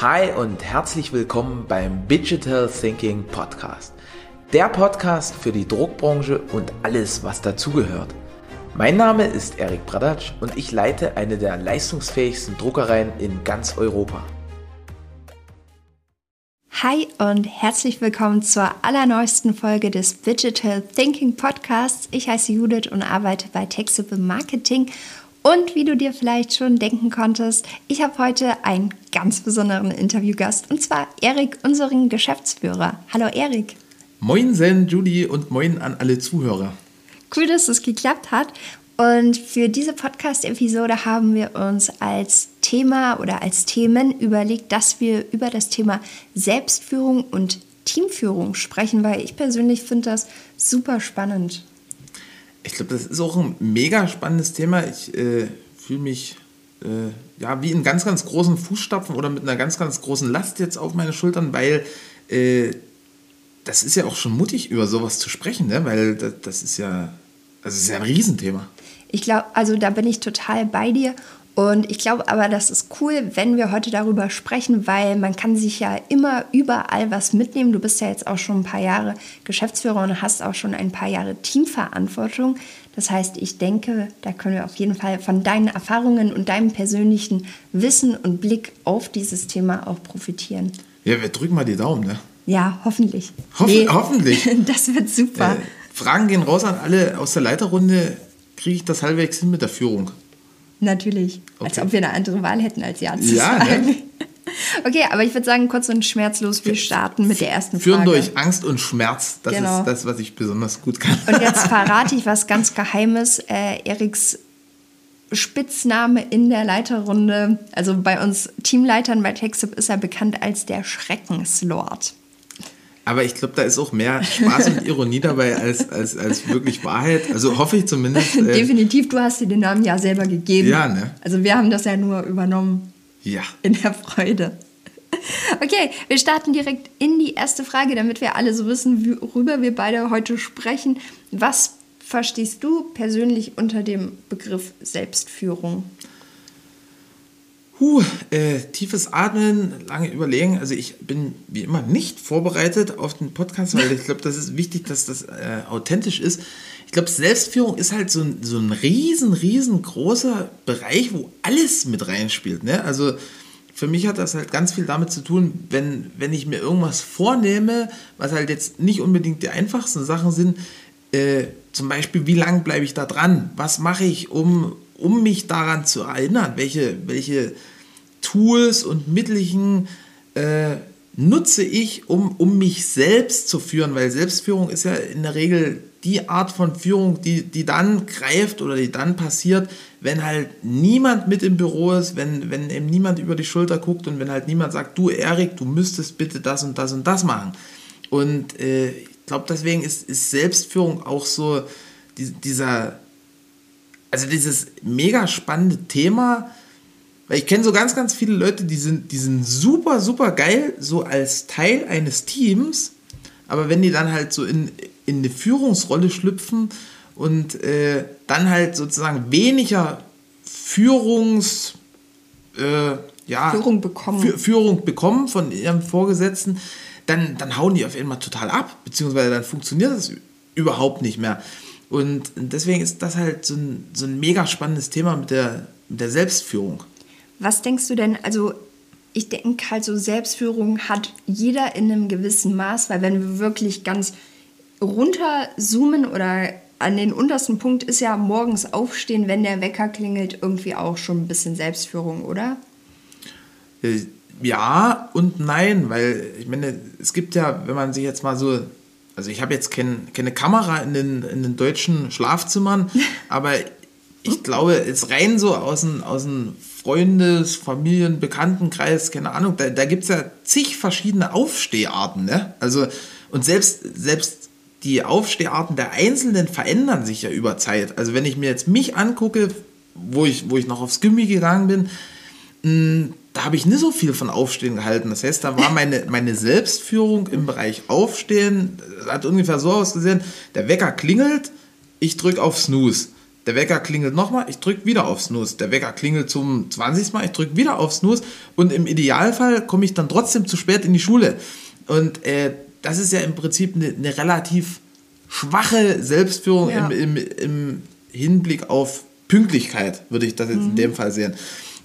Hi und herzlich willkommen beim Digital Thinking Podcast. Der Podcast für die Druckbranche und alles, was dazugehört. Mein Name ist Erik Bradatsch und ich leite eine der leistungsfähigsten Druckereien in ganz Europa. Hi und herzlich willkommen zur allerneuesten Folge des Digital Thinking Podcasts. Ich heiße Judith und arbeite bei Taxable Marketing und wie du dir vielleicht schon denken konntest, ich habe heute einen ganz besonderen Interviewgast und zwar Erik, unseren Geschäftsführer. Hallo Erik. Moin Sen, Judy und moin an alle Zuhörer. Cool, dass es geklappt hat. Und für diese Podcast-Episode haben wir uns als Thema oder als Themen überlegt, dass wir über das Thema Selbstführung und Teamführung sprechen, weil ich persönlich finde das super spannend ich glaube, das ist auch ein mega spannendes Thema. Ich äh, fühle mich äh, ja wie in ganz, ganz großen Fußstapfen oder mit einer ganz, ganz großen Last jetzt auf meine Schultern, weil äh, das ist ja auch schon mutig, über sowas zu sprechen, ne? weil das, das ist ja, das ist ja ein Riesenthema. Ich glaube, also da bin ich total bei dir. Und ich glaube aber, das ist cool, wenn wir heute darüber sprechen, weil man kann sich ja immer überall was mitnehmen. Du bist ja jetzt auch schon ein paar Jahre Geschäftsführer und hast auch schon ein paar Jahre Teamverantwortung. Das heißt, ich denke, da können wir auf jeden Fall von deinen Erfahrungen und deinem persönlichen Wissen und Blick auf dieses Thema auch profitieren. Ja, wir drücken mal die Daumen, ne? Ja, hoffentlich. Hoff nee, hoffentlich. das wird super. Äh, Fragen gehen raus an alle aus der Leiterrunde. Kriege ich das halbwegs hin mit der Führung? Natürlich. Okay. Als ob wir eine andere Wahl hätten, als Ja zu ja, ne? sagen. Ne? Okay, aber ich würde sagen, kurz und schmerzlos, wir starten mit der ersten Frage. Führen durch Angst und Schmerz. Das genau. ist das, was ich besonders gut kann. Und jetzt verrate ich was ganz Geheimes. Äh, Eriks Spitzname in der Leiterrunde, also bei uns Teamleitern bei TechSip ist er bekannt als der Schreckenslord. Aber ich glaube, da ist auch mehr Spaß und Ironie dabei als, als, als wirklich Wahrheit. Also hoffe ich zumindest. Äh Definitiv, du hast dir den Namen ja selber gegeben. Ja, ne? Also wir haben das ja nur übernommen. Ja. In der Freude. Okay, wir starten direkt in die erste Frage, damit wir alle so wissen, worüber wir beide heute sprechen. Was verstehst du persönlich unter dem Begriff Selbstführung? Huh, äh, tiefes Atmen, lange überlegen. Also ich bin wie immer nicht vorbereitet auf den Podcast, weil ich glaube, das ist wichtig, dass das äh, authentisch ist. Ich glaube, Selbstführung ist halt so ein, so ein riesen, riesengroßer Bereich, wo alles mit reinspielt. Ne? Also für mich hat das halt ganz viel damit zu tun, wenn, wenn ich mir irgendwas vornehme, was halt jetzt nicht unbedingt die einfachsten Sachen sind, äh, zum Beispiel, wie lange bleibe ich da dran? Was mache ich, um, um mich daran zu erinnern, welche, welche Tools und Mittelchen äh, nutze ich, um, um mich selbst zu führen, weil Selbstführung ist ja in der Regel die Art von Führung, die, die dann greift oder die dann passiert, wenn halt niemand mit im Büro ist, wenn, wenn eben niemand über die Schulter guckt und wenn halt niemand sagt, du Erik, du müsstest bitte das und das und das machen. Und äh, ich glaube, deswegen ist, ist Selbstführung auch so die, dieser also dieses mega spannende Thema, weil ich kenne so ganz, ganz viele Leute, die sind, die sind super, super geil, so als Teil eines Teams, aber wenn die dann halt so in, in eine Führungsrolle schlüpfen und äh, dann halt sozusagen weniger Führungs... Äh, ja, Führung bekommen. Führung bekommen von ihrem Vorgesetzten, dann, dann hauen die auf einmal total ab, beziehungsweise dann funktioniert das überhaupt nicht mehr. Und deswegen ist das halt so ein, so ein mega spannendes Thema mit der, mit der Selbstführung. Was denkst du denn, also ich denke halt so, Selbstführung hat jeder in einem gewissen Maß, weil wenn wir wirklich ganz runterzoomen oder an den untersten Punkt ist ja morgens aufstehen, wenn der Wecker klingelt, irgendwie auch schon ein bisschen Selbstführung, oder? Äh, ja und nein, weil ich meine, es gibt ja, wenn man sich jetzt mal so also ich habe jetzt kein, keine Kamera in den, in den deutschen Schlafzimmern, aber ich glaube, jetzt rein so aus dem, aus dem Freundes-, Familien-, Bekanntenkreis, keine Ahnung, da, da gibt es ja zig verschiedene Aufsteharten. Ne? Also, und selbst, selbst die Aufsteharten der Einzelnen verändern sich ja über Zeit. Also wenn ich mir jetzt mich angucke, wo ich, wo ich noch aufs Gimmi gegangen bin, mh, da habe ich nicht so viel von Aufstehen gehalten. Das heißt, da war meine, meine Selbstführung im Bereich Aufstehen, hat ungefähr so ausgesehen, der Wecker klingelt, ich drücke auf Snooze. der Wecker klingelt nochmal, ich drücke wieder auf Snooze. Der Wecker klingelt zum 20. Mal, ich drücke wieder auf Snooze. Und im Idealfall komme ich dann trotzdem zu spät in die Schule. Und äh, das ist ja im Prinzip eine, eine relativ schwache Selbstführung ja. im, im, im Hinblick auf Pünktlichkeit, würde ich das jetzt mhm. in dem Fall sehen.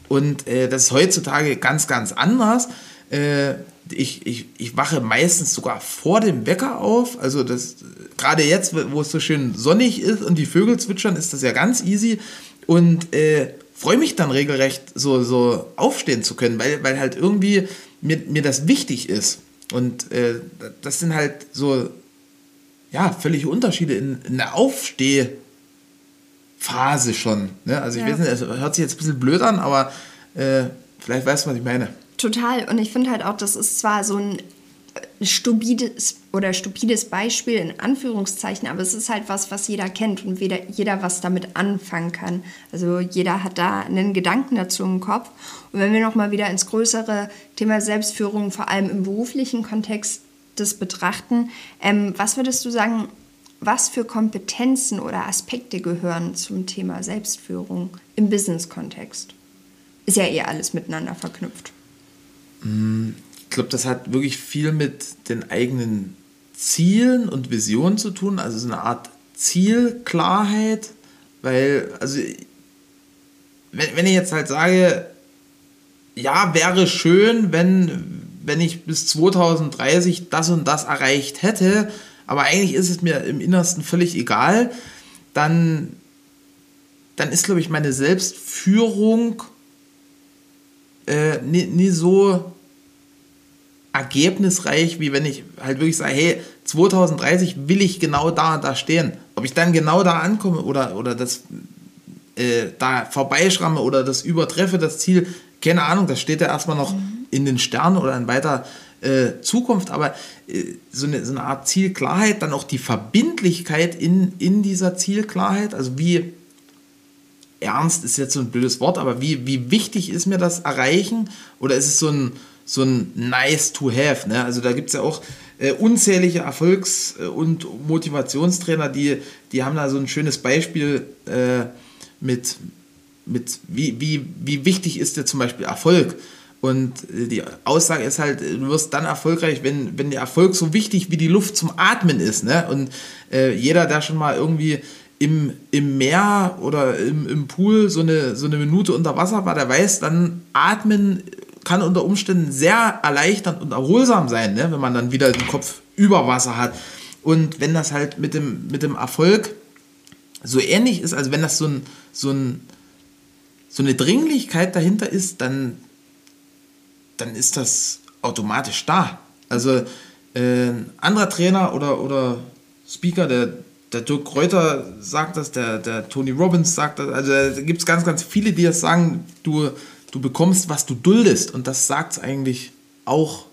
Und äh, das ist heutzutage ganz, ganz anders. Äh, ich, ich, ich wache meistens sogar vor dem Wecker auf. Also das gerade jetzt, wo es so schön sonnig ist und die Vögel zwitschern, ist das ja ganz easy. Und äh, freue mich dann regelrecht, so, so aufstehen zu können, weil, weil halt irgendwie mir, mir das wichtig ist. Und äh, das sind halt so, ja, völlige Unterschiede in, in der Aufstehphase schon. Ne? Also ich ja. weiß nicht, es hört sich jetzt ein bisschen blöd an, aber äh, vielleicht weißt du, was ich meine. Total. Und ich finde halt auch, das ist zwar so ein äh, stupides oder stupides Beispiel in Anführungszeichen, aber es ist halt was, was jeder kennt und weder, jeder was damit anfangen kann. Also jeder hat da einen Gedanken dazu im Kopf. Und wenn wir nochmal wieder ins größere Thema Selbstführung, vor allem im beruflichen Kontext, das betrachten, ähm, was würdest du sagen, was für Kompetenzen oder Aspekte gehören zum Thema Selbstführung im Business-Kontext? Ist ja eh alles miteinander verknüpft. Ich glaube, das hat wirklich viel mit den eigenen Zielen und Visionen zu tun, also so eine Art Zielklarheit, weil, also, wenn, wenn ich jetzt halt sage, ja, wäre schön, wenn, wenn ich bis 2030 das und das erreicht hätte, aber eigentlich ist es mir im Innersten völlig egal, dann, dann ist, glaube ich, meine Selbstführung äh, nie, nie so ergebnisreich, wie wenn ich halt wirklich sage, hey, 2030 will ich genau da da stehen. Ob ich dann genau da ankomme oder, oder das äh, da vorbeischramme oder das übertreffe, das Ziel, keine Ahnung, das steht ja erstmal noch mhm. in den Sternen oder in weiter äh, Zukunft, aber äh, so, eine, so eine Art Zielklarheit, dann auch die Verbindlichkeit in, in dieser Zielklarheit, also wie ernst ist jetzt so ein blödes Wort, aber wie, wie wichtig ist mir das Erreichen? Oder ist es so ein, so ein nice to have? Ne? Also da gibt es ja auch äh, unzählige Erfolgs- und Motivationstrainer, die, die haben da so ein schönes Beispiel äh, mit, mit wie, wie, wie wichtig ist dir zum Beispiel Erfolg? Und äh, die Aussage ist halt, du wirst dann erfolgreich, wenn, wenn der Erfolg so wichtig wie die Luft zum Atmen ist. Ne? Und äh, jeder, der schon mal irgendwie im, im Meer oder im, im Pool so eine, so eine Minute unter Wasser war, der weiß, dann atmen kann unter Umständen sehr erleichternd und erholsam sein, ne? wenn man dann wieder den Kopf über Wasser hat. Und wenn das halt mit dem, mit dem Erfolg so ähnlich ist, also wenn das so, ein, so, ein, so eine Dringlichkeit dahinter ist, dann, dann ist das automatisch da. Also äh, ein anderer Trainer oder, oder Speaker, der der Dirk Kräuter sagt das, der, der Tony Robbins sagt das. Also da gibt es ganz, ganz viele, die das sagen, du, du bekommst, was du duldest. Und das sagt es eigentlich auch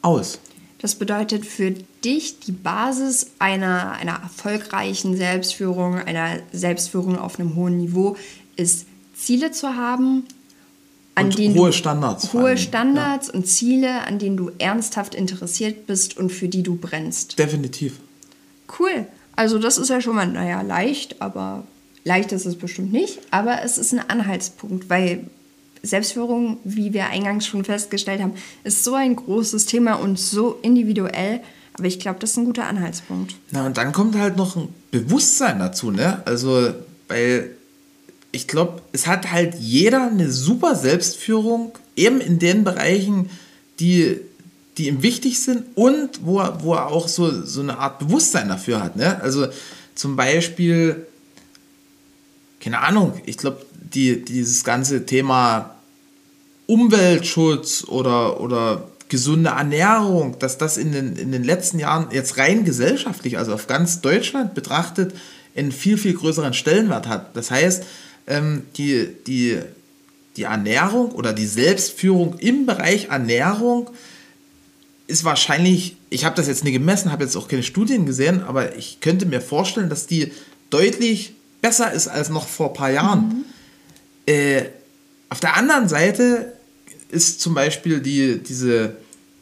aus. Das bedeutet für dich die Basis einer, einer erfolgreichen Selbstführung, einer Selbstführung auf einem hohen Niveau, ist Ziele zu haben, an und denen hohe Standards. Hohe Standards ja. und Ziele, an denen du ernsthaft interessiert bist und für die du brennst. Definitiv. Cool. Also das ist ja schon mal, naja, leicht, aber leicht ist es bestimmt nicht. Aber es ist ein Anhaltspunkt, weil Selbstführung, wie wir eingangs schon festgestellt haben, ist so ein großes Thema und so individuell. Aber ich glaube, das ist ein guter Anhaltspunkt. Na, und dann kommt halt noch ein Bewusstsein dazu, ne? Also, weil ich glaube, es hat halt jeder eine super Selbstführung, eben in den Bereichen, die die ihm wichtig sind und wo er, wo er auch so, so eine Art Bewusstsein dafür hat. Ne? Also zum Beispiel, keine Ahnung, ich glaube, die, dieses ganze Thema Umweltschutz oder, oder gesunde Ernährung, dass das in den, in den letzten Jahren jetzt rein gesellschaftlich, also auf ganz Deutschland betrachtet, einen viel, viel größeren Stellenwert hat. Das heißt, ähm, die, die, die Ernährung oder die Selbstführung im Bereich Ernährung ist wahrscheinlich, ich habe das jetzt nie gemessen, habe jetzt auch keine Studien gesehen, aber ich könnte mir vorstellen, dass die deutlich besser ist als noch vor ein paar Jahren. Mhm. Äh, auf der anderen Seite ist zum Beispiel die, diese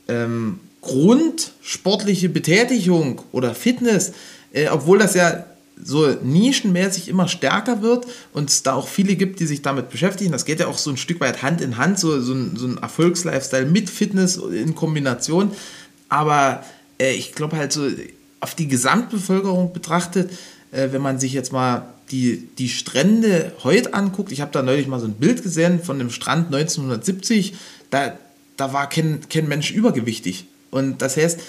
ähm, grundsportliche Betätigung oder Fitness, äh, obwohl das ja so nischenmäßig immer stärker wird und es da auch viele gibt, die sich damit beschäftigen. Das geht ja auch so ein Stück weit Hand in Hand, so, so ein, so ein Erfolgslifestyle mit Fitness in Kombination. Aber äh, ich glaube halt so auf die Gesamtbevölkerung betrachtet, äh, wenn man sich jetzt mal die, die Strände heute anguckt, ich habe da neulich mal so ein Bild gesehen von dem Strand 1970, da, da war kein, kein Mensch übergewichtig. Und das heißt,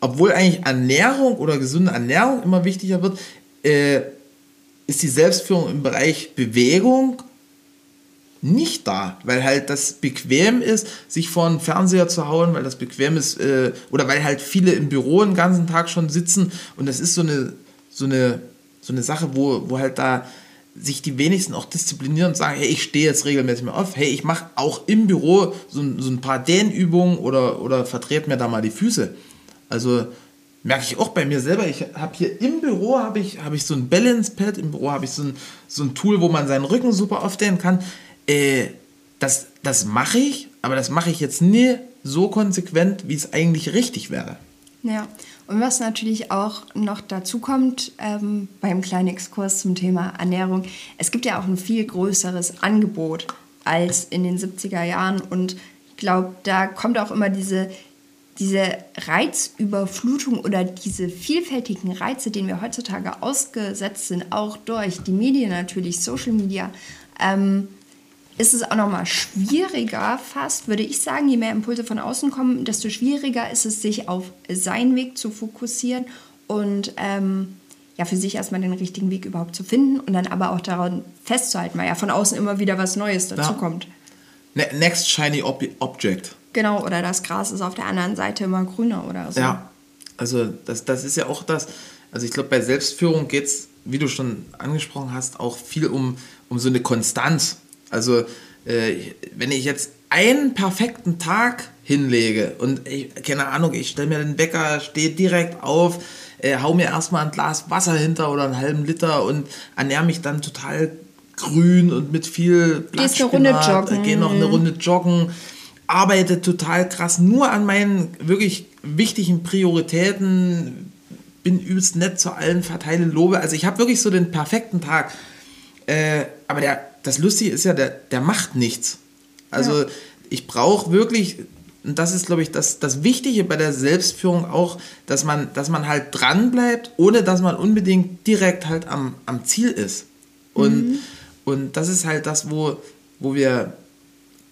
obwohl eigentlich Ernährung oder gesunde Ernährung immer wichtiger wird, äh, ist die Selbstführung im Bereich Bewegung nicht da, weil halt das bequem ist, sich vor den Fernseher zu hauen, weil das bequem ist, äh, oder weil halt viele im Büro den ganzen Tag schon sitzen und das ist so eine, so eine, so eine Sache, wo, wo halt da sich die wenigsten auch disziplinieren und sagen, hey, ich stehe jetzt regelmäßig mal auf, hey, ich mache auch im Büro so, so ein paar Dehnübungen oder, oder vertrete mir da mal die Füße. Also merke ich auch bei mir selber. Ich habe hier im Büro habe ich, hab ich so ein Balance Pad, im Büro habe ich so ein, so ein Tool, wo man seinen Rücken super aufdehnen kann. Äh, das das mache ich, aber das mache ich jetzt nie so konsequent, wie es eigentlich richtig wäre. Ja, und was natürlich auch noch dazu kommt ähm, beim kleinen Exkurs zum Thema Ernährung, es gibt ja auch ein viel größeres Angebot als in den 70er Jahren und ich glaube, da kommt auch immer diese diese Reizüberflutung oder diese vielfältigen Reize, denen wir heutzutage ausgesetzt sind, auch durch die Medien natürlich, Social Media, ähm, ist es auch nochmal schwieriger fast, würde ich sagen, je mehr Impulse von außen kommen, desto schwieriger ist es, sich auf seinen Weg zu fokussieren und ähm, ja, für sich erstmal den richtigen Weg überhaupt zu finden und dann aber auch daran festzuhalten, weil ja von außen immer wieder was Neues dazu ja. kommt. Ne-, next shiny ob object. Genau, oder das Gras ist auf der anderen Seite immer grüner oder so. Ja, also das, das ist ja auch das. Also ich glaube, bei Selbstführung geht es, wie du schon angesprochen hast, auch viel um, um so eine Konstanz. Also äh, wenn ich jetzt einen perfekten Tag hinlege und ich, keine Ahnung, ich stelle mir den Wecker, stehe direkt auf, äh, hau mir erstmal ein Glas Wasser hinter oder einen halben Liter und ernähre mich dann total grün und mit viel Blattspinat, joggen. gehe noch eine Runde joggen arbeite total krass nur an meinen wirklich wichtigen Prioritäten, bin übelst nett zu allen, verteile Lobe. Also ich habe wirklich so den perfekten Tag. Äh, aber der, das Lustige ist ja, der, der macht nichts. Also ja. ich brauche wirklich, und das ist, glaube ich, das, das Wichtige bei der Selbstführung auch, dass man, dass man halt dran bleibt, ohne dass man unbedingt direkt halt am, am Ziel ist. Und, mhm. und das ist halt das, wo, wo wir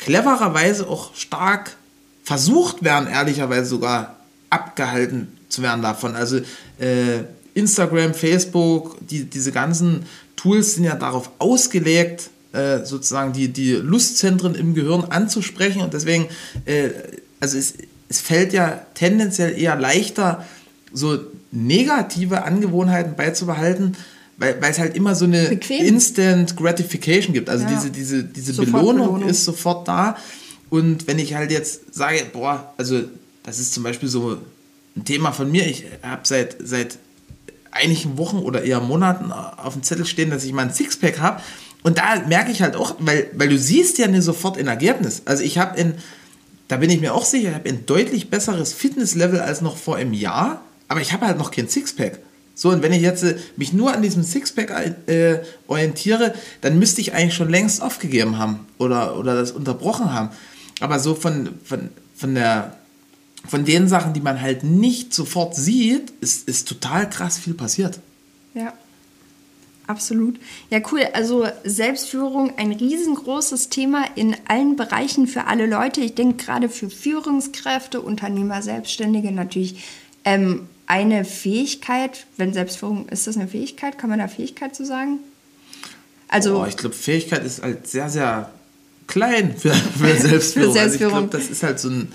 clevererweise auch stark versucht werden, ehrlicherweise sogar abgehalten zu werden davon. Also äh, Instagram, Facebook, die, diese ganzen Tools sind ja darauf ausgelegt, äh, sozusagen die, die Lustzentren im Gehirn anzusprechen und deswegen, äh, also es, es fällt ja tendenziell eher leichter, so negative Angewohnheiten beizubehalten, weil, weil es halt immer so eine Bequem. Instant Gratification gibt. Also ja. diese, diese, diese Belohnung, Belohnung ist sofort da. Und wenn ich halt jetzt sage, boah, also das ist zum Beispiel so ein Thema von mir, ich habe seit, seit einigen Wochen oder eher Monaten auf dem Zettel stehen, dass ich mal ein Sixpack habe. Und da merke ich halt auch, weil, weil du siehst ja nicht sofort ein Ergebnis. Also ich habe in, da bin ich mir auch sicher, ich habe ein deutlich besseres Fitnesslevel als noch vor einem Jahr, aber ich habe halt noch kein Sixpack. So, und wenn ich jetzt äh, mich nur an diesem Sixpack äh, orientiere, dann müsste ich eigentlich schon längst aufgegeben haben oder, oder das unterbrochen haben. Aber so von, von, von, der, von den Sachen, die man halt nicht sofort sieht, ist, ist total krass viel passiert. Ja, absolut. Ja, cool. Also Selbstführung, ein riesengroßes Thema in allen Bereichen für alle Leute. Ich denke gerade für Führungskräfte, Unternehmer, Selbstständige natürlich ähm, eine Fähigkeit, wenn Selbstführung, ist das eine Fähigkeit? Kann man da Fähigkeit zu sagen? Also, oh, ich glaube, Fähigkeit ist halt sehr, sehr klein für, für Selbstführung. für Selbstführung. Also ich glaube, das ist halt so ein,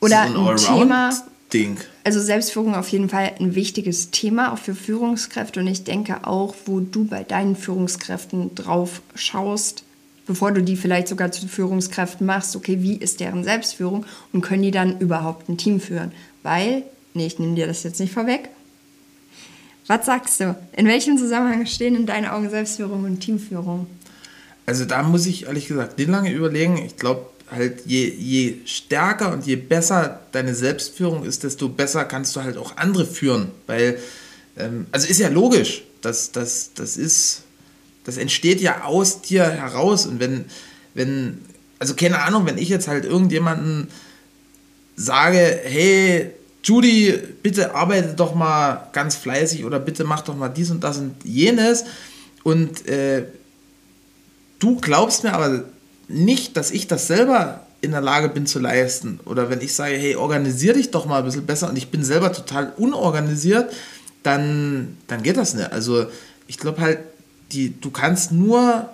Oder so ein, ein Thema. Ding. Also Selbstführung auf jeden Fall ein wichtiges Thema, auch für Führungskräfte. Und ich denke auch, wo du bei deinen Führungskräften drauf schaust, bevor du die vielleicht sogar zu Führungskräften machst, okay, wie ist deren Selbstführung und können die dann überhaupt ein Team führen? Weil Nee, ich nehme dir das jetzt nicht vorweg. Was sagst du? In welchem Zusammenhang stehen in deinen Augen Selbstführung und Teamführung? Also da muss ich ehrlich gesagt nicht lange überlegen. Ich glaube halt, je, je stärker und je besser deine Selbstführung ist, desto besser kannst du halt auch andere führen. Weil, ähm, also ist ja logisch. das, das, das ist, das entsteht ja aus dir heraus. Und wenn, wenn, also keine Ahnung, wenn ich jetzt halt irgendjemanden sage, hey, Judy, bitte arbeite doch mal ganz fleißig oder bitte mach doch mal dies und das und jenes. Und äh, du glaubst mir aber nicht, dass ich das selber in der Lage bin zu leisten. Oder wenn ich sage, hey, organisier dich doch mal ein bisschen besser und ich bin selber total unorganisiert, dann, dann geht das nicht. Also ich glaube halt, die, du kannst nur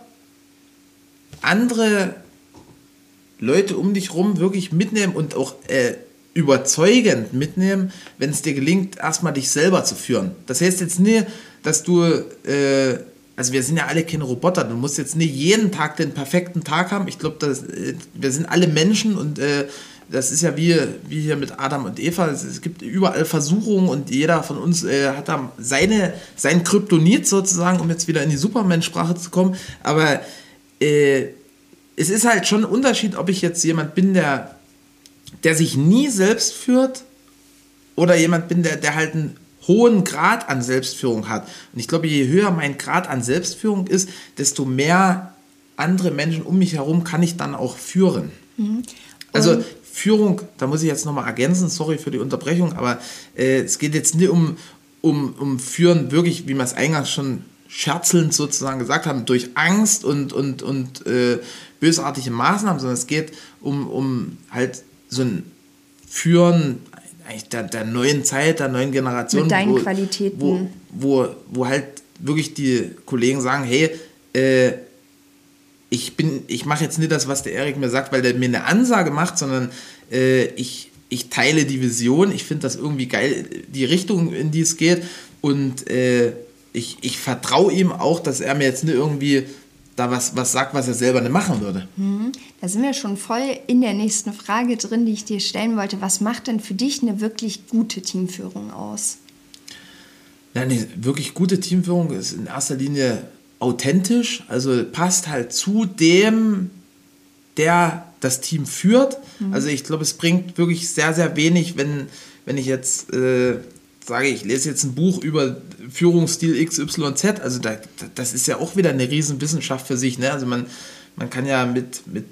andere Leute um dich rum wirklich mitnehmen und auch äh, überzeugend mitnehmen, wenn es dir gelingt, erstmal dich selber zu führen. Das heißt jetzt nicht, dass du, äh, also wir sind ja alle keine Roboter, du musst jetzt nicht jeden Tag den perfekten Tag haben. Ich glaube, äh, wir sind alle Menschen und äh, das ist ja wie, wie hier mit Adam und Eva. Es, gibt überall Versuchungen und jeder von uns äh, hat da seine, sein Kryptonit sozusagen, um jetzt wieder in die Superman-Sprache zu kommen. Aber äh, es ist halt schon ein Unterschied, ob ich jetzt jemand bin, der der sich nie selbst führt oder jemand bin, der, der halt einen hohen Grad an Selbstführung hat. Und ich glaube, je höher mein Grad an Selbstführung ist, desto mehr andere Menschen um mich herum kann ich dann auch führen. Mhm. Also Führung, da muss ich jetzt nochmal ergänzen, sorry für die Unterbrechung, aber äh, es geht jetzt nicht um, um, um Führen wirklich, wie wir es eingangs schon scherzelnd sozusagen gesagt haben, durch Angst und, und, und äh, bösartige Maßnahmen, sondern es geht um, um halt so ein Führen eigentlich der, der neuen Zeit, der neuen Generation. Mit deinen wo, Qualitäten. Wo, wo, wo halt wirklich die Kollegen sagen, hey, äh, ich bin, ich mache jetzt nicht das, was der Erik mir sagt, weil der mir eine Ansage macht, sondern äh, ich, ich teile die Vision, ich finde das irgendwie geil, die Richtung, in die es geht und äh, ich, ich vertraue ihm auch, dass er mir jetzt nicht irgendwie da was, was sagt, was er selber nicht machen würde. Mhm. Da sind wir schon voll in der nächsten Frage drin, die ich dir stellen wollte. Was macht denn für dich eine wirklich gute Teamführung aus? Ja, eine wirklich gute Teamführung ist in erster Linie authentisch, also passt halt zu dem, der das Team führt. Mhm. Also ich glaube, es bringt wirklich sehr, sehr wenig, wenn, wenn ich jetzt äh, sage, ich lese jetzt ein Buch über Führungsstil XYZ, also da, das ist ja auch wieder eine Riesenwissenschaft für sich. Ne? Also man, man kann ja mit, mit,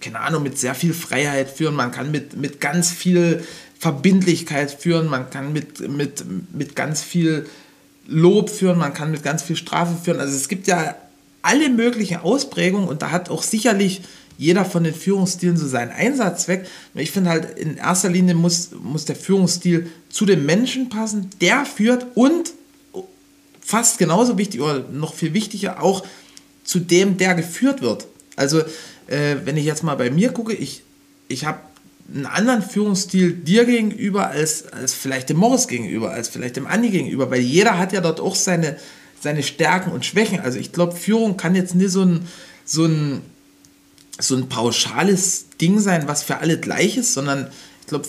keine Ahnung, mit sehr viel Freiheit führen, man kann mit, mit ganz viel Verbindlichkeit führen, man kann mit, mit, mit ganz viel Lob führen, man kann mit ganz viel Strafe führen. Also es gibt ja alle möglichen Ausprägungen und da hat auch sicherlich jeder von den Führungsstilen so seinen Einsatzzweck. Ich finde halt, in erster Linie muss, muss der Führungsstil zu dem Menschen passen, der führt und fast genauso wichtig oder noch viel wichtiger auch zu dem, der geführt wird. Also, äh, wenn ich jetzt mal bei mir gucke, ich, ich habe einen anderen Führungsstil dir gegenüber als, als vielleicht dem Morris gegenüber, als vielleicht dem Andi gegenüber, weil jeder hat ja dort auch seine, seine Stärken und Schwächen. Also ich glaube, Führung kann jetzt nicht so ein, so ein so ein pauschales Ding sein, was für alle gleich ist, sondern ich glaube,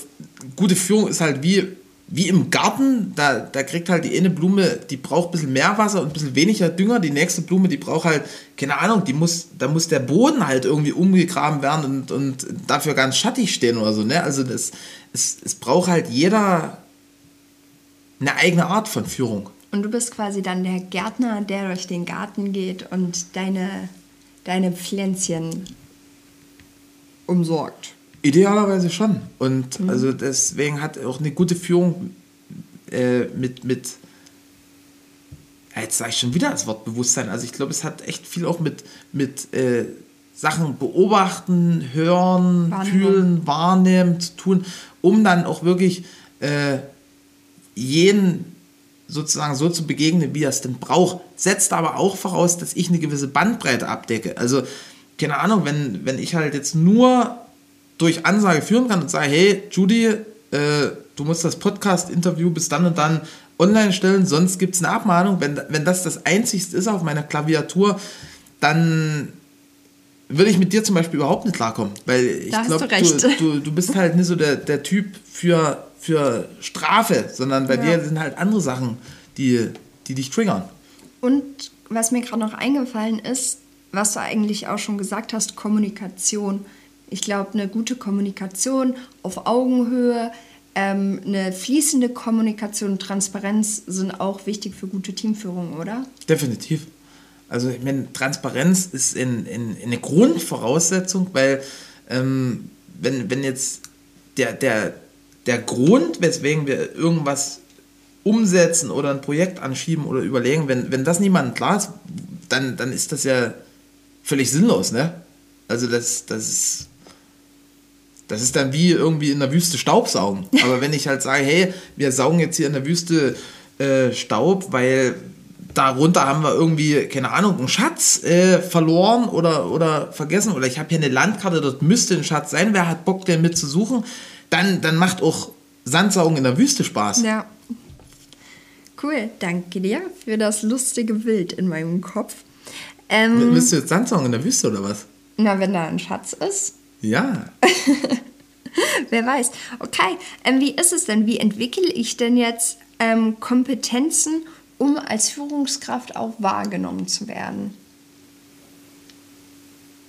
gute Führung ist halt wie, wie im Garten, da, da kriegt halt die eine Blume, die braucht ein bisschen mehr Wasser und ein bisschen weniger Dünger, die nächste Blume, die braucht halt, keine Ahnung, die muss, da muss der Boden halt irgendwie umgegraben werden und, und dafür ganz schattig stehen oder so, ne? Also das, es, es braucht halt jeder eine eigene Art von Führung. Und du bist quasi dann der Gärtner, der durch den Garten geht und deine, deine Pflänzchen umsorgt. Idealerweise schon. Und mhm. also deswegen hat auch eine gute Führung äh, mit, mit jetzt sage ich schon wieder das Wort Bewusstsein. Also ich glaube, es hat echt viel auch mit, mit äh, Sachen beobachten, hören, wahrnehmen. fühlen, wahrnehmen zu tun, um dann auch wirklich äh, jeden sozusagen so zu begegnen, wie er es denn braucht. Setzt aber auch voraus, dass ich eine gewisse Bandbreite abdecke. Also keine Ahnung, wenn, wenn ich halt jetzt nur durch Ansage führen kann und sage, hey, Judy, äh, du musst das Podcast-Interview bis dann und dann online stellen, sonst gibt es eine Abmahnung. Wenn, wenn das das Einzigste ist auf meiner Klaviatur, dann würde ich mit dir zum Beispiel überhaupt nicht klarkommen. Weil ich glaube, du, du, du, bist halt nicht so der, der Typ für, für Strafe, sondern bei ja. dir sind halt andere Sachen, die, die dich triggern. Und was mir gerade noch eingefallen ist, was du eigentlich auch schon gesagt hast, Kommunikation. Ich glaube, eine gute Kommunikation auf Augenhöhe, ähm, eine fließende Kommunikation Transparenz sind auch wichtig für gute Teamführung, oder? Definitiv. Also ich meine, Transparenz ist in, in, in eine Grundvoraussetzung, weil ähm, wenn, wenn jetzt der, der, der Grund, weswegen wir irgendwas umsetzen oder ein Projekt anschieben oder überlegen, wenn, wenn das niemandem klar ist, dann, dann ist das ja völlig sinnlos, ne? Also das, das ist das ist dann wie irgendwie in der Wüste Staubsaugen. Aber wenn ich halt sage, hey, wir saugen jetzt hier in der Wüste äh, Staub, weil darunter haben wir irgendwie, keine Ahnung, einen Schatz äh, verloren oder, oder vergessen oder ich habe hier eine Landkarte, dort müsste ein Schatz sein, wer hat Bock, den mitzusuchen, dann, dann macht auch Sandsaugen in der Wüste Spaß. Ja. Cool, danke dir für das lustige Bild in meinem Kopf. Ähm, Willst du jetzt Sandsaugen in der Wüste oder was? Na, wenn da ein Schatz ist. Ja. Wer weiß. Okay, ähm, wie ist es denn? Wie entwickle ich denn jetzt ähm, Kompetenzen, um als Führungskraft auch wahrgenommen zu werden?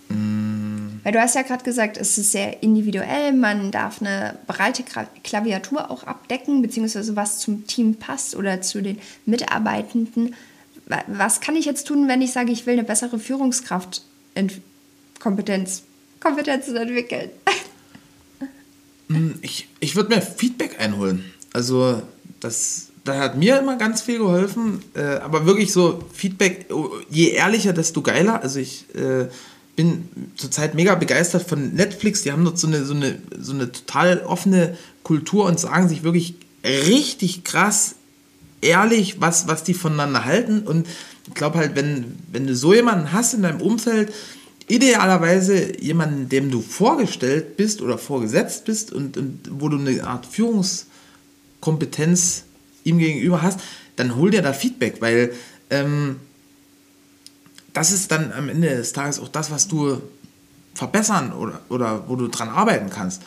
Mm. Weil du hast ja gerade gesagt, es ist sehr individuell, man darf eine breite Klaviatur auch abdecken, beziehungsweise was zum Team passt oder zu den Mitarbeitenden. Was kann ich jetzt tun, wenn ich sage, ich will eine bessere Führungskraft Kompetenz, Kompetenzen entwickeln? Hm, ich, ich würde mir Feedback einholen. Also, das, da hat mir immer ganz viel geholfen. Äh, aber wirklich so Feedback, oh, je ehrlicher, desto geiler. Also, ich äh, bin zurzeit mega begeistert von Netflix. Die haben dort so eine, so, eine, so eine total offene Kultur und sagen sich wirklich richtig krass ehrlich, was, was die voneinander halten. Und ich glaube halt, wenn, wenn du so jemanden hast in deinem Umfeld, idealerweise jemanden, dem du vorgestellt bist oder vorgesetzt bist und, und wo du eine Art Führungskompetenz ihm gegenüber hast, dann hol dir da Feedback, weil ähm, das ist dann am Ende des Tages auch das, was du verbessern oder, oder wo du dran arbeiten kannst.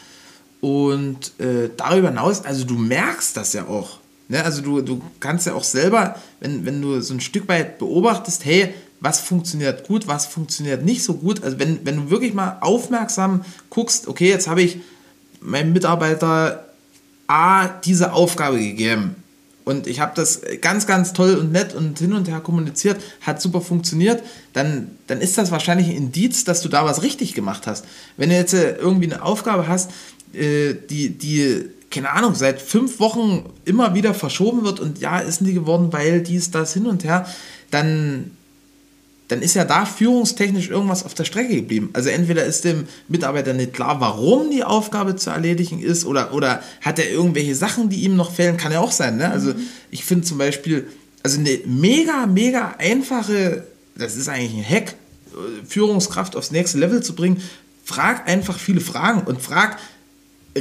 Und äh, darüber hinaus, also du merkst das ja auch. Ne? Also du, du kannst ja auch selber, wenn, wenn du so ein Stück weit beobachtest, hey, was funktioniert gut, was funktioniert nicht so gut. Also wenn, wenn du wirklich mal aufmerksam guckst, okay, jetzt habe ich meinem Mitarbeiter A diese Aufgabe gegeben und ich habe das ganz, ganz toll und nett und hin und her kommuniziert, hat super funktioniert, dann, dann ist das wahrscheinlich ein Indiz, dass du da was richtig gemacht hast. Wenn du jetzt äh, irgendwie eine Aufgabe hast, äh, die, die keine Ahnung, seit fünf Wochen immer wieder verschoben wird und ja, ist nie geworden, weil dies, das hin und her, dann, dann ist ja da führungstechnisch irgendwas auf der Strecke geblieben. Also entweder ist dem Mitarbeiter nicht klar, warum die Aufgabe zu erledigen ist, oder, oder hat er irgendwelche Sachen, die ihm noch fehlen, kann ja auch sein. Ne? Also mhm. ich finde zum Beispiel, also eine mega, mega einfache, das ist eigentlich ein Hack, Führungskraft aufs nächste Level zu bringen, frag einfach viele Fragen und frag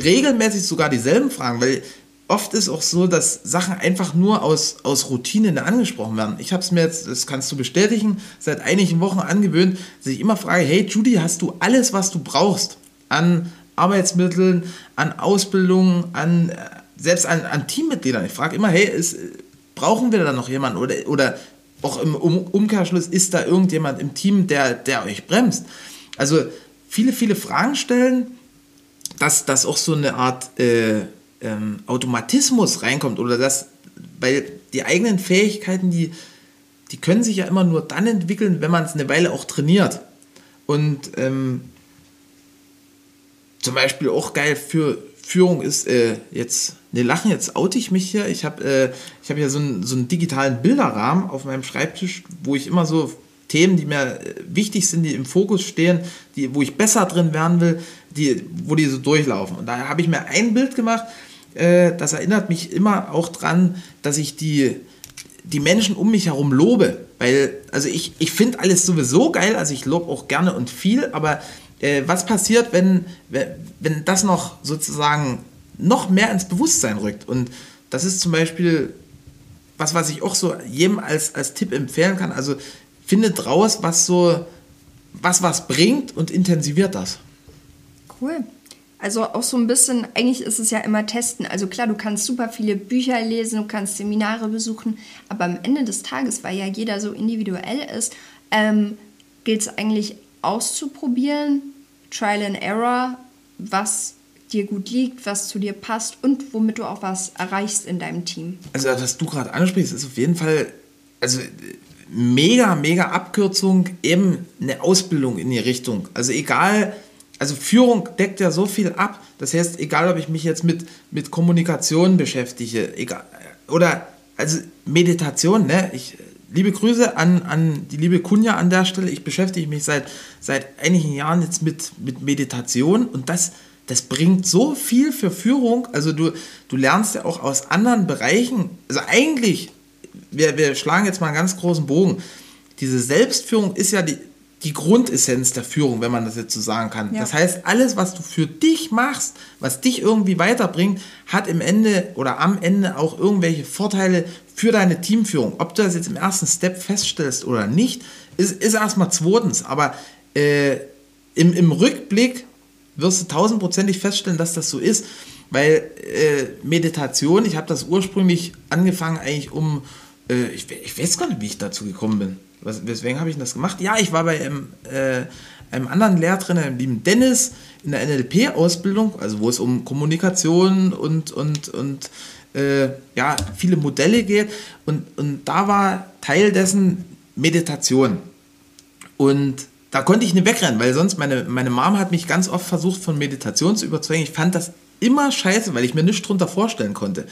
regelmäßig sogar dieselben Fragen, weil oft ist auch so, dass Sachen einfach nur aus, aus Routine angesprochen werden. Ich habe es mir jetzt, das kannst du bestätigen, seit einigen Wochen angewöhnt, dass ich immer frage, hey Judy, hast du alles, was du brauchst an Arbeitsmitteln, an Ausbildung, an selbst an, an Teammitgliedern? Ich frage immer, hey, ist, brauchen wir da noch jemanden? Oder, oder auch im Umkehrschluss, ist da irgendjemand im Team, der, der euch bremst? Also viele, viele Fragen stellen, dass das auch so eine Art äh, ähm, Automatismus reinkommt oder dass, weil die eigenen Fähigkeiten, die, die können sich ja immer nur dann entwickeln, wenn man es eine Weile auch trainiert. Und ähm, zum Beispiel auch geil für Führung ist äh, jetzt, ne Lachen, jetzt oute ich mich hier. Ich habe äh, hab hier so einen, so einen digitalen Bilderrahmen auf meinem Schreibtisch, wo ich immer so Themen, die mir äh, wichtig sind, die im Fokus stehen, die, wo ich besser drin werden will, die, wo die so durchlaufen. Und da habe ich mir ein Bild gemacht, äh, das erinnert mich immer auch dran, dass ich die, die Menschen um mich herum lobe. Weil, also ich, ich finde alles sowieso geil, also ich lobe auch gerne und viel, aber äh, was passiert, wenn, wenn das noch sozusagen noch mehr ins Bewusstsein rückt? Und das ist zum Beispiel was, was ich auch so jedem als, als Tipp empfehlen kann. Also findet raus, was so, was was bringt und intensiviert das. Cool. Also auch so ein bisschen, eigentlich ist es ja immer testen. Also klar, du kannst super viele Bücher lesen, du kannst Seminare besuchen, aber am Ende des Tages, weil ja jeder so individuell ist, ähm, gilt es eigentlich auszuprobieren, Trial and Error, was dir gut liegt, was zu dir passt und womit du auch was erreichst in deinem Team. Also was du gerade ansprichst, ist auf jeden Fall, also mega, mega Abkürzung, eben eine Ausbildung in die Richtung. Also egal, also Führung deckt ja so viel ab. Das heißt, egal ob ich mich jetzt mit, mit Kommunikation beschäftige, egal, oder also Meditation, ne? Ich, liebe Grüße an, an die liebe Kunja an der Stelle. Ich beschäftige mich seit, seit einigen Jahren jetzt mit, mit Meditation und das, das bringt so viel für Führung. Also du, du lernst ja auch aus anderen Bereichen, also eigentlich, wir, wir schlagen jetzt mal einen ganz großen Bogen. Diese Selbstführung ist ja die, die Grundessenz der Führung, wenn man das jetzt so sagen kann. Ja. Das heißt, alles, was du für dich machst, was dich irgendwie weiterbringt, hat im Ende oder am Ende auch irgendwelche Vorteile für deine Teamführung. Ob du das jetzt im ersten Step feststellst oder nicht, ist, ist erstmal zweitens. Aber äh, im, im Rückblick wirst du tausendprozentig feststellen, dass das so ist. Weil äh, Meditation, ich habe das ursprünglich angefangen eigentlich um, äh, ich, ich, weiß gar nicht, wie ich dazu gekommen bin. Was, weswegen habe ich das gemacht? Ja, ich war bei einem, äh, einem anderen Lehrtrainer, dem lieben Dennis, in der NLP-Ausbildung, also wo es um Kommunikation und, und, und äh, ja, viele Modelle geht. Und, und da war Teil dessen Meditation. Und da konnte ich nicht wegrennen, weil sonst meine, meine Mom hat mich ganz oft versucht, von Meditation zu überzeugen. Ich fand das immer scheiße, weil ich mir nichts drunter vorstellen konnte.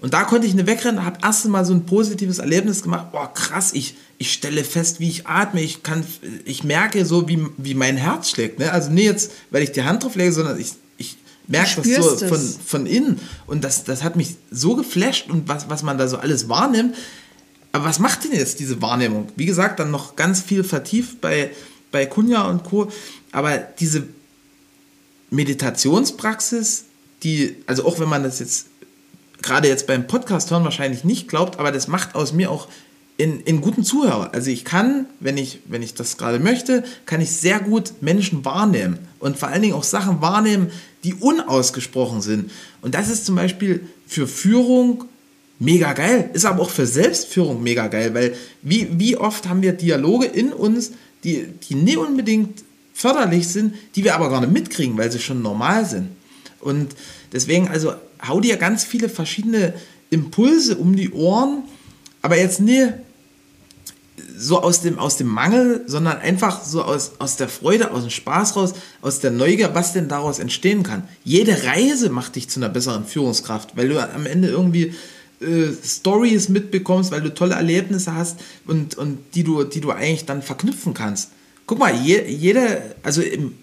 Und da konnte ich nicht wegrennen, habe erst mal so ein positives Erlebnis gemacht. Boah, krass, ich, ich stelle fest, wie ich atme. Ich, kann, ich merke so, wie, wie mein Herz schlägt. Ne? Also nicht jetzt, weil ich die Hand drauf lege, sondern ich, ich merke das so von, von innen. Und das, das hat mich so geflasht und was, was man da so alles wahrnimmt. Aber was macht denn jetzt diese Wahrnehmung? Wie gesagt, dann noch ganz viel vertieft bei, bei Kunja und Co. Aber diese Meditationspraxis, die, also auch wenn man das jetzt gerade jetzt beim Podcast hören wahrscheinlich nicht glaubt, aber das macht aus mir auch in, in guten Zuhörer. Also ich kann, wenn ich, wenn ich das gerade möchte, kann ich sehr gut Menschen wahrnehmen und vor allen Dingen auch Sachen wahrnehmen, die unausgesprochen sind. Und das ist zum Beispiel für Führung mega geil, ist aber auch für Selbstführung mega geil, weil wie, wie oft haben wir Dialoge in uns, die, die nicht unbedingt förderlich sind, die wir aber gar nicht mitkriegen, weil sie schon normal sind. Und deswegen, also hau dir ganz viele verschiedene Impulse um die Ohren, aber jetzt nie so aus dem, aus dem Mangel, sondern einfach so aus, aus der Freude, aus dem Spaß raus, aus der Neugier, was denn daraus entstehen kann. Jede Reise macht dich zu einer besseren Führungskraft, weil du am Ende irgendwie äh, Stories mitbekommst, weil du tolle Erlebnisse hast und, und die, du, die du eigentlich dann verknüpfen kannst. Guck mal, je, jede, also im,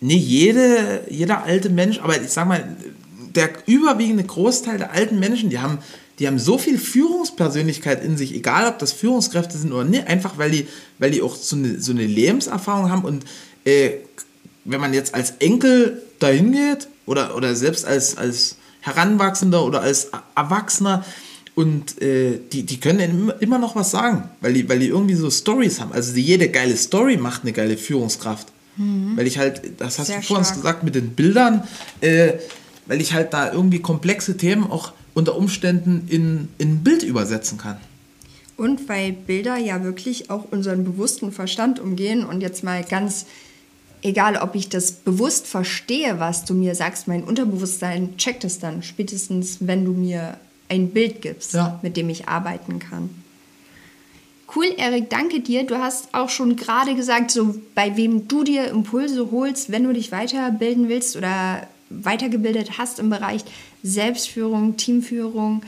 nee, jede, jeder alte Mensch, aber ich sag mal, der überwiegende Großteil der alten Menschen, die haben, die haben so viel Führungspersönlichkeit in sich, egal ob das Führungskräfte sind oder nicht, einfach weil die, weil die auch so eine, so eine Lebenserfahrung haben und äh, wenn man jetzt als Enkel dahin geht oder, oder selbst als, als Heranwachsender oder als Erwachsener und äh, die, die können immer noch was sagen, weil die, weil die irgendwie so Stories haben. Also jede geile Story macht eine geile Führungskraft. Mhm. Weil ich halt, das hast Sehr du vorhin gesagt mit den Bildern, äh, weil ich halt da irgendwie komplexe Themen auch unter Umständen in, in ein Bild übersetzen kann. Und weil Bilder ja wirklich auch unseren bewussten Verstand umgehen und jetzt mal ganz egal, ob ich das bewusst verstehe, was du mir sagst, mein Unterbewusstsein checkt es dann spätestens, wenn du mir ein Bild gibst, ja. mit dem ich arbeiten kann. Cool, Erik, danke dir. Du hast auch schon gerade gesagt, so bei wem du dir Impulse holst, wenn du dich weiterbilden willst oder weitergebildet hast im Bereich Selbstführung, Teamführung,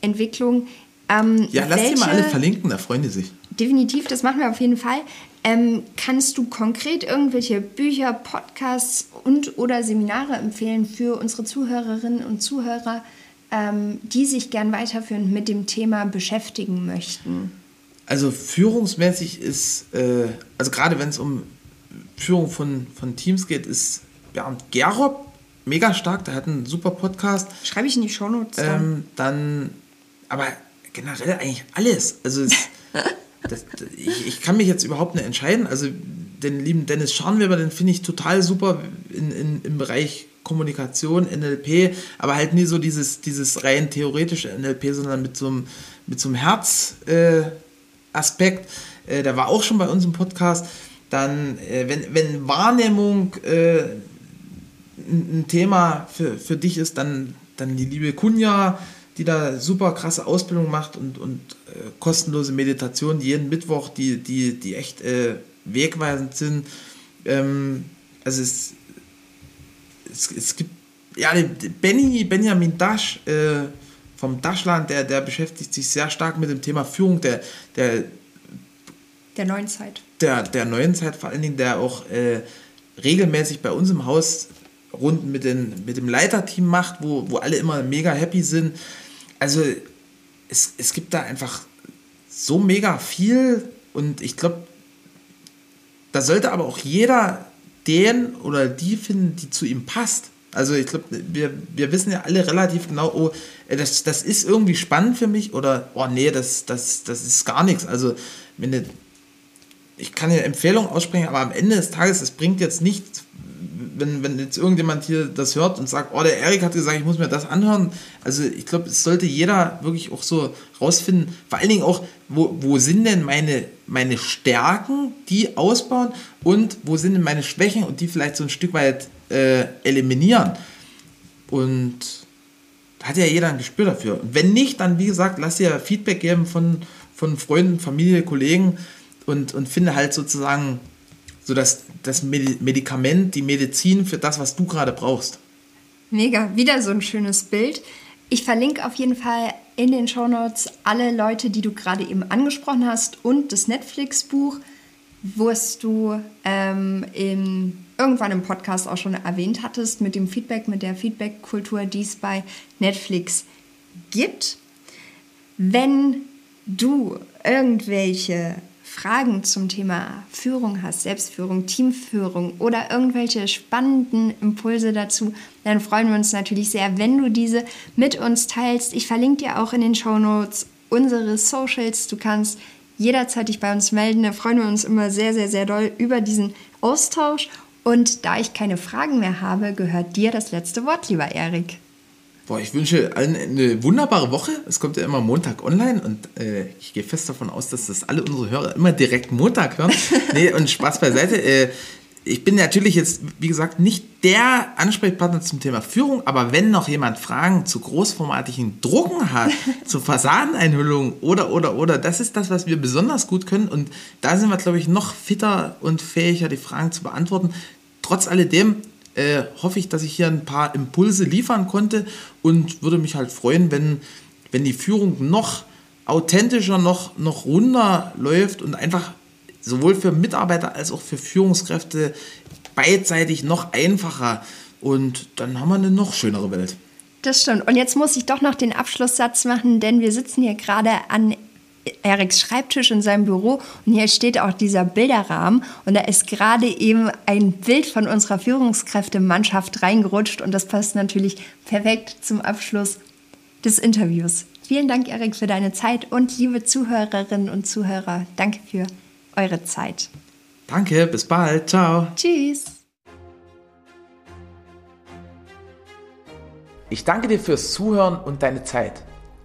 Entwicklung. Ähm, ja, lass welche, die mal alle verlinken, da freuen die sich. Definitiv, das machen wir auf jeden Fall. Ähm, kannst du konkret irgendwelche Bücher, Podcasts und oder Seminare empfehlen für unsere Zuhörerinnen und Zuhörer, ähm, die sich gern weiterführend mit dem Thema beschäftigen möchten? Also führungsmäßig ist, äh, also gerade wenn es um Führung von, von Teams geht, ist Bernd Gerob mega stark, der hat einen super Podcast. Schreibe ich in die Shownotes. Dann. Ähm, dann, aber generell eigentlich alles. Also es, das, ich, ich kann mich jetzt überhaupt nicht entscheiden. Also den lieben Dennis Scharnweber, den finde ich total super in, in, im Bereich Kommunikation, NLP, aber halt nie so dieses, dieses rein theoretische NLP, sondern mit so einem, mit so einem Herz-Aspekt. Äh, äh, der war auch schon bei uns im Podcast. Dann, äh, wenn, wenn Wahrnehmung äh, ein, Thema für, für dich ist, dann, dann die liebe Kunja, die da super krasse Ausbildung macht und, und äh, kostenlose Meditation jeden Mittwoch, die, die, die echt äh, wegweisend sind. Ähm, also es, es, es gibt, ja, Benny, Benjamin Dasch äh, vom Daschland, der, der beschäftigt sich sehr stark mit dem Thema Führung, der, der der neuen Zeit. Der, der neuen Zeit vor allen Dingen, der auch äh, regelmäßig bei uns im Haus Runden mit, den, mit dem Leiterteam macht, wo, wo alle immer mega happy sind. Also es, es gibt da einfach so mega viel und ich glaube, da sollte aber auch jeder den oder die finden, die zu ihm passt. Also ich glaube, wir, wir wissen ja alle relativ genau, oh, äh, das, das ist irgendwie spannend für mich oder oh nee, das, das, das ist gar nichts. Also wenn ich kann ja Empfehlungen aussprechen, aber am Ende des Tages, es bringt jetzt nichts, wenn, wenn jetzt irgendjemand hier das hört und sagt, oh, der Erik hat gesagt, ich muss mir das anhören. Also ich glaube, es sollte jeder wirklich auch so rausfinden, vor allen Dingen auch, wo, wo sind denn meine, meine Stärken, die ausbauen und wo sind denn meine Schwächen und die vielleicht so ein Stück weit äh, eliminieren. Und da hat ja jeder ein Gespür dafür. Und wenn nicht, dann wie gesagt, lass dir Feedback geben von, von Freunden, Familie, Kollegen und, und finde halt sozusagen so das, das Medikament, die Medizin für das, was du gerade brauchst. Mega, wieder so ein schönes Bild. Ich verlinke auf jeden Fall in den Shownotes alle Leute, die du gerade eben angesprochen hast und das Netflix-Buch, was du ähm, im, irgendwann im Podcast auch schon erwähnt hattest, mit dem Feedback, mit der Feedback-Kultur, die es bei Netflix gibt. Wenn du irgendwelche Fragen zum Thema Führung hast, Selbstführung, Teamführung oder irgendwelche spannenden Impulse dazu, dann freuen wir uns natürlich sehr, wenn du diese mit uns teilst. Ich verlinke dir auch in den Show Notes unsere Socials. Du kannst jederzeit dich bei uns melden. Da freuen wir uns immer sehr, sehr, sehr doll über diesen Austausch. Und da ich keine Fragen mehr habe, gehört dir das letzte Wort, lieber Erik. Boah, ich wünsche allen eine wunderbare Woche. Es kommt ja immer Montag online und äh, ich gehe fest davon aus, dass das alle unsere Hörer immer direkt Montag hören. nee, und Spaß beiseite. Äh, ich bin natürlich jetzt, wie gesagt, nicht der Ansprechpartner zum Thema Führung, aber wenn noch jemand Fragen zu großformatigen Drucken hat, zu Fassadeneinhüllungen oder, oder, oder, das ist das, was wir besonders gut können und da sind wir, glaube ich, noch fitter und fähiger, die Fragen zu beantworten. Trotz alledem, äh, hoffe ich, dass ich hier ein paar Impulse liefern konnte und würde mich halt freuen, wenn, wenn die Führung noch authentischer, noch, noch runder läuft und einfach sowohl für Mitarbeiter als auch für Führungskräfte beidseitig noch einfacher. Und dann haben wir eine noch schönere Welt. Das stimmt. Und jetzt muss ich doch noch den Abschlusssatz machen, denn wir sitzen hier gerade an Eriks Schreibtisch in seinem Büro und hier steht auch dieser Bilderrahmen und da ist gerade eben ein Bild von unserer Führungskräftemannschaft reingerutscht und das passt natürlich perfekt zum Abschluss des Interviews. Vielen Dank, Erik, für deine Zeit und liebe Zuhörerinnen und Zuhörer, danke für eure Zeit. Danke, bis bald, ciao. Tschüss. Ich danke dir fürs Zuhören und deine Zeit.